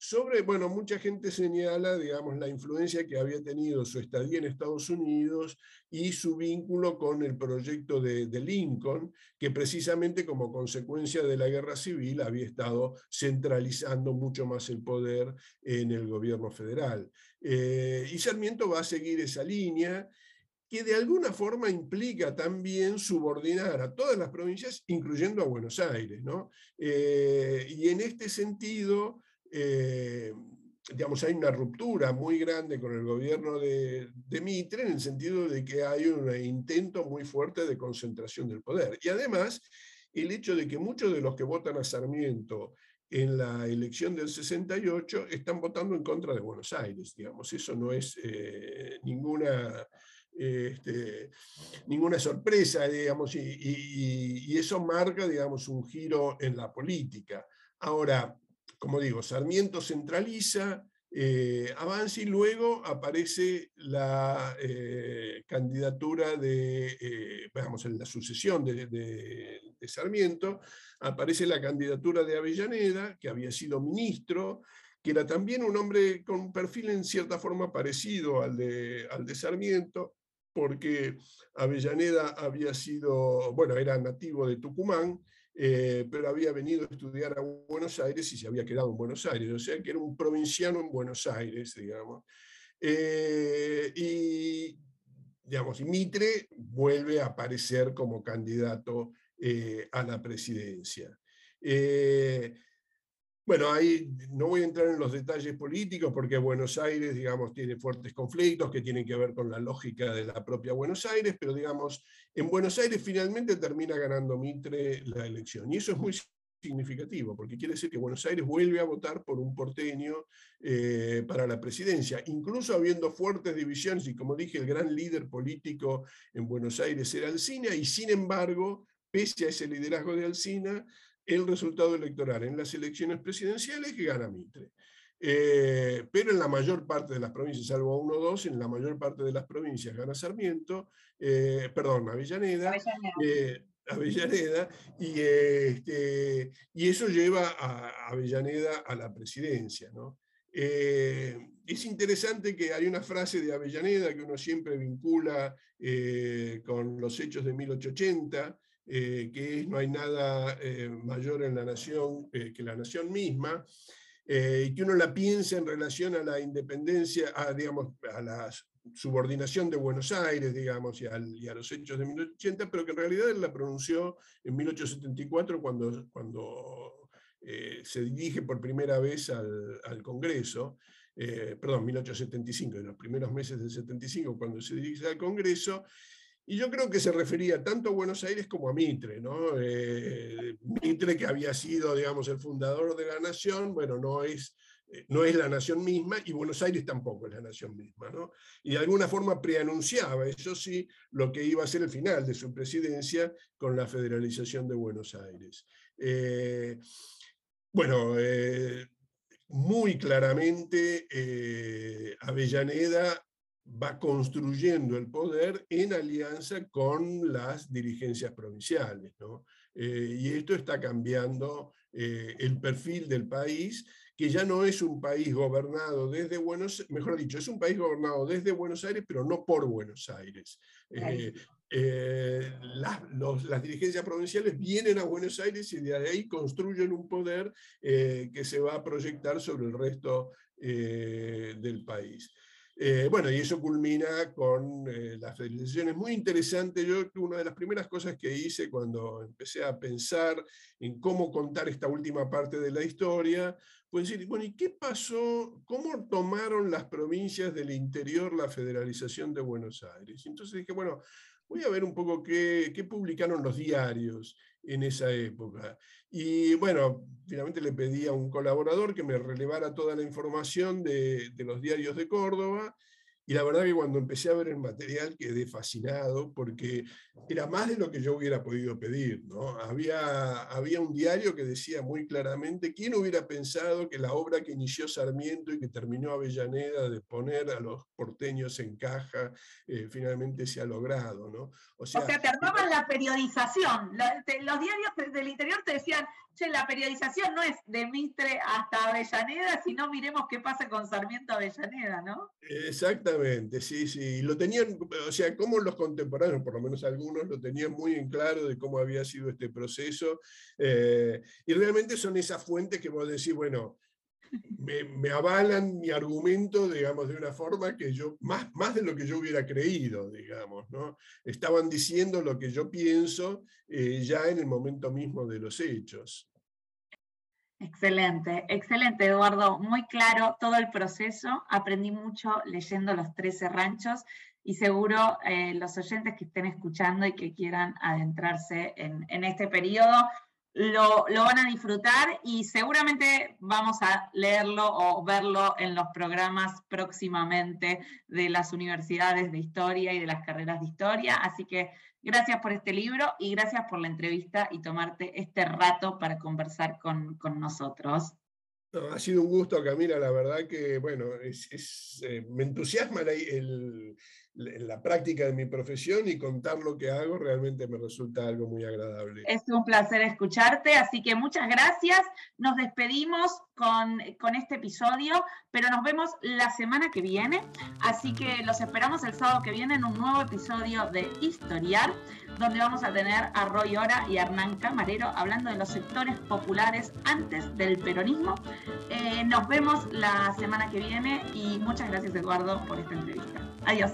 S3: sobre, bueno, mucha gente señala, digamos, la influencia que había tenido su estadía en Estados Unidos y su vínculo con el proyecto de, Lincoln, que precisamente como consecuencia de la guerra civil había estado centralizando mucho más el poder en el gobierno federal. Eh, y Sarmiento va a seguir esa línea que de alguna forma implica también subordinar a todas las provincias, incluyendo a Buenos Aires. ¿no? Eh, y en este sentido, eh, digamos, hay una ruptura muy grande con el gobierno de, Mitre en el sentido de que hay un intento muy fuerte de concentración del poder. Y además, el hecho de que muchos de los que votan a Sarmiento en la elección del 68 están votando en contra de Buenos Aires, digamos, eso no es eh, ninguna... Este, ninguna sorpresa, digamos, y, y, eso marca, digamos, un giro en la política. Ahora, como digo, Sarmiento centraliza, eh, avanza y luego aparece la eh, candidatura de, eh, en la sucesión de, Sarmiento, aparece la candidatura de Avellaneda, que había sido ministro, que era también un hombre con un perfil en cierta forma parecido al de, al de Sarmiento, porque Avellaneda había sido, bueno, era nativo de Tucumán, eh, pero había venido a estudiar a Buenos Aires y se había quedado en Buenos Aires, o sea que era un provinciano en Buenos Aires, digamos. Eh, y, digamos, Mitre vuelve a aparecer como candidato eh, a la presidencia. Bueno, ahí no voy a entrar en los detalles políticos porque Buenos Aires, digamos, tiene fuertes conflictos que tienen que ver con la lógica de la propia Buenos Aires, pero digamos, en Buenos Aires finalmente termina ganando Mitre la elección. Y eso es muy significativo, porque quiere decir que Buenos Aires vuelve a votar por un porteño eh, para la presidencia, incluso habiendo fuertes divisiones, y como dije, el gran líder político en Buenos Aires era Alcina, y sin embargo, pese a ese liderazgo de Alcina, el resultado electoral en las elecciones presidenciales que gana Mitre. Eh, pero en la mayor parte de las provincias, salvo uno o dos, en la mayor parte de las provincias gana Sarmiento, eh, perdón, Avellaneda, Avellaneda, eh, y, este, y eso lleva a Avellaneda a la presidencia. ¿no? es interesante que hay una frase de Avellaneda que uno siempre vincula con los hechos de 1880, eh, que no hay nada eh, mayor en la nación eh, que la nación misma, y que uno la piensa en relación a la independencia, a, digamos, a la subordinación de Buenos Aires, digamos, y, a los hechos de 1880, pero que en realidad él la pronunció en 1874 cuando, cuando se dirige por primera vez al, Congreso. perdón, 1875, en los primeros meses del 75, cuando se dirige al Congreso, y yo creo que se refería tanto a Buenos Aires como a Mitre, ¿no? Eh, Mitre, que había sido, digamos, el fundador de la nación, bueno, no es, eh, no es la nación misma y Buenos Aires tampoco es la nación misma, ¿no? Y de alguna forma preanunciaba, eso sí, lo que iba a ser el final de su presidencia con la federalización de Buenos Aires. Eh, bueno, muy claramente Avellaneda va construyendo el poder en alianza con las dirigencias provinciales. Eh, y esto está cambiando eh, el perfil del país, que ya no es un país gobernado desde Buenos Aires, mejor dicho, es un país gobernado desde Buenos Aires, pero no por Buenos Aires. Eh, las, dirigencias provinciales vienen a Buenos Aires y de ahí construyen un poder que se va a proyectar sobre el resto del país. Eh, bueno, y eso culmina con eh, las federalizaciones. Muy interesante, yo una de las primeras cosas que hice cuando empecé a pensar en cómo contar esta última parte de la historia, fue decir, bueno, ¿y qué pasó? ¿Cómo tomaron las provincias del interior la federalización de Buenos Aires? Entonces dije, bueno, voy a ver un poco qué publicaron los diarios en esa época. Y bueno, finalmente le pedí a un colaborador que me relevara toda la información de, de los diarios de Córdoba y la verdad que cuando empecé a ver el material quedé fascinado porque era más de lo que yo hubiera podido pedir. ¿no? Había, había un diario que decía muy claramente, ¿quién hubiera pensado que la obra que inició Sarmiento y que terminó Avellaneda de poner a los porteños en caja, eh, finalmente se ha logrado? ¿no?
S1: O sea, te armaban la periodización. Los diarios del interior te decían, che, la periodización no es de Mitre hasta Avellaneda, sino miremos qué pasa con Sarmiento Avellaneda, ¿no?
S3: Exactamente, sí, sí. Lo tenían, o sea, como los contemporáneos, por lo menos algunos, lo tenían muy en claro de cómo había sido este proceso. Eh, y realmente son esas fuentes que vos decís, bueno, me, avalan mi argumento, digamos, de una forma que yo, más, más de lo que yo hubiera creído, digamos, ¿no? Estaban diciendo lo que yo pienso eh, ya en el momento mismo de los hechos.
S1: Excelente, excelente Eduardo, muy claro todo el proceso, aprendí mucho leyendo los 13 ranchos y seguro eh, los oyentes que estén escuchando y que quieran adentrarse en, en este periodo lo, van a disfrutar y seguramente vamos a leerlo o verlo en los programas próximamente de las universidades de historia y de las carreras de historia. Así que gracias por este libro y gracias por la entrevista y tomarte este rato para conversar con, nosotros.
S3: ha sido un gusto, Camila, la verdad que, bueno, eh, me entusiasma el, en la práctica de mi profesión y contar lo que hago realmente me resulta algo muy agradable.
S1: Es un placer escucharte, así que muchas gracias. Nos despedimos con, con este episodio, pero nos vemos la semana que viene, así que los esperamos el sábado que viene en un nuevo episodio de Historiar, donde vamos a tener a Roy Ora y a Hernán Camarero hablando de los sectores populares antes del peronismo. Eh, nos vemos la semana que viene y muchas gracias Eduardo por esta entrevista. Adiós.